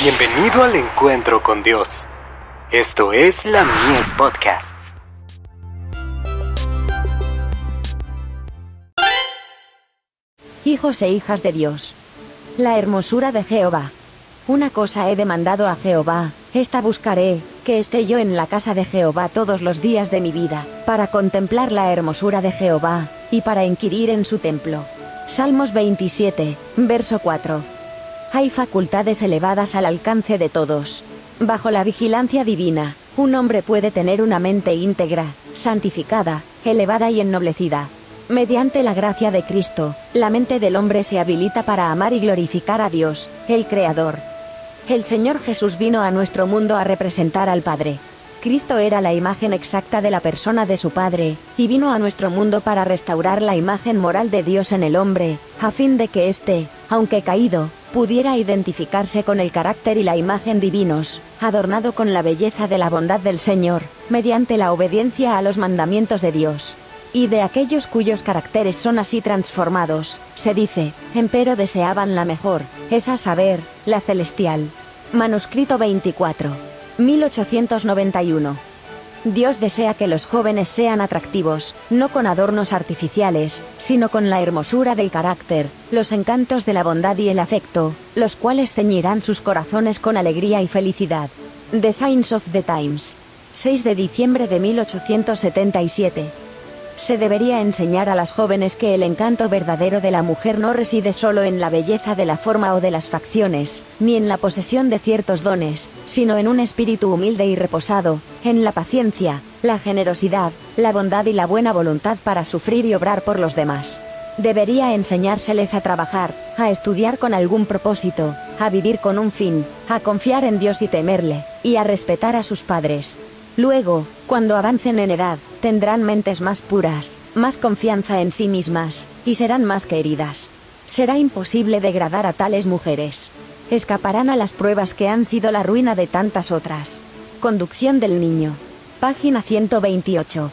Bienvenido al encuentro con Dios. Esto es la Mies Podcasts. Hijos e hijas de Dios. La hermosura de Jehová. Una cosa he demandado a Jehová, esta buscaré, que esté yo en la casa de Jehová todos los días de mi vida, para contemplar la hermosura de Jehová, y para inquirir en su templo. Salmos 27, verso 4. Hay facultades elevadas al alcance de todos. Bajo la vigilancia divina, un hombre puede tener una mente íntegra, santificada, elevada y ennoblecida. Mediante la gracia de Cristo, la mente del hombre se habilita para amar y glorificar a Dios, el Creador. El Señor Jesús vino a nuestro mundo a representar al Padre. Cristo era la imagen exacta de la persona de su Padre, y vino a nuestro mundo para restaurar la imagen moral de Dios en el hombre, a fin de que éste, aunque caído, pudiera identificarse con el carácter y la imagen divinos, adornado con la belleza de la bondad del Señor, mediante la obediencia a los mandamientos de Dios. Y de aquellos cuyos caracteres son así transformados, se dice, empero deseaban la mejor, es a saber, la celestial. Manuscrito 24. 1891. Dios desea que los jóvenes sean atractivos, no con adornos artificiales, sino con la hermosura del carácter, los encantos de la bondad y el afecto, los cuales ceñirán sus corazones con alegría y felicidad. The Signs of the Times. 6 de diciembre de 1877 se debería enseñar a las jóvenes que el encanto verdadero de la mujer no reside solo en la belleza de la forma o de las facciones, ni en la posesión de ciertos dones, sino en un espíritu humilde y reposado, en la paciencia, la generosidad, la bondad y la buena voluntad para sufrir y obrar por los demás. Debería enseñárseles a trabajar, a estudiar con algún propósito, a vivir con un fin, a confiar en Dios y temerle, y a respetar a sus padres. Luego, cuando avancen en edad, tendrán mentes más puras, más confianza en sí mismas, y serán más queridas. Será imposible degradar a tales mujeres. Escaparán a las pruebas que han sido la ruina de tantas otras. Conducción del niño. Página 128.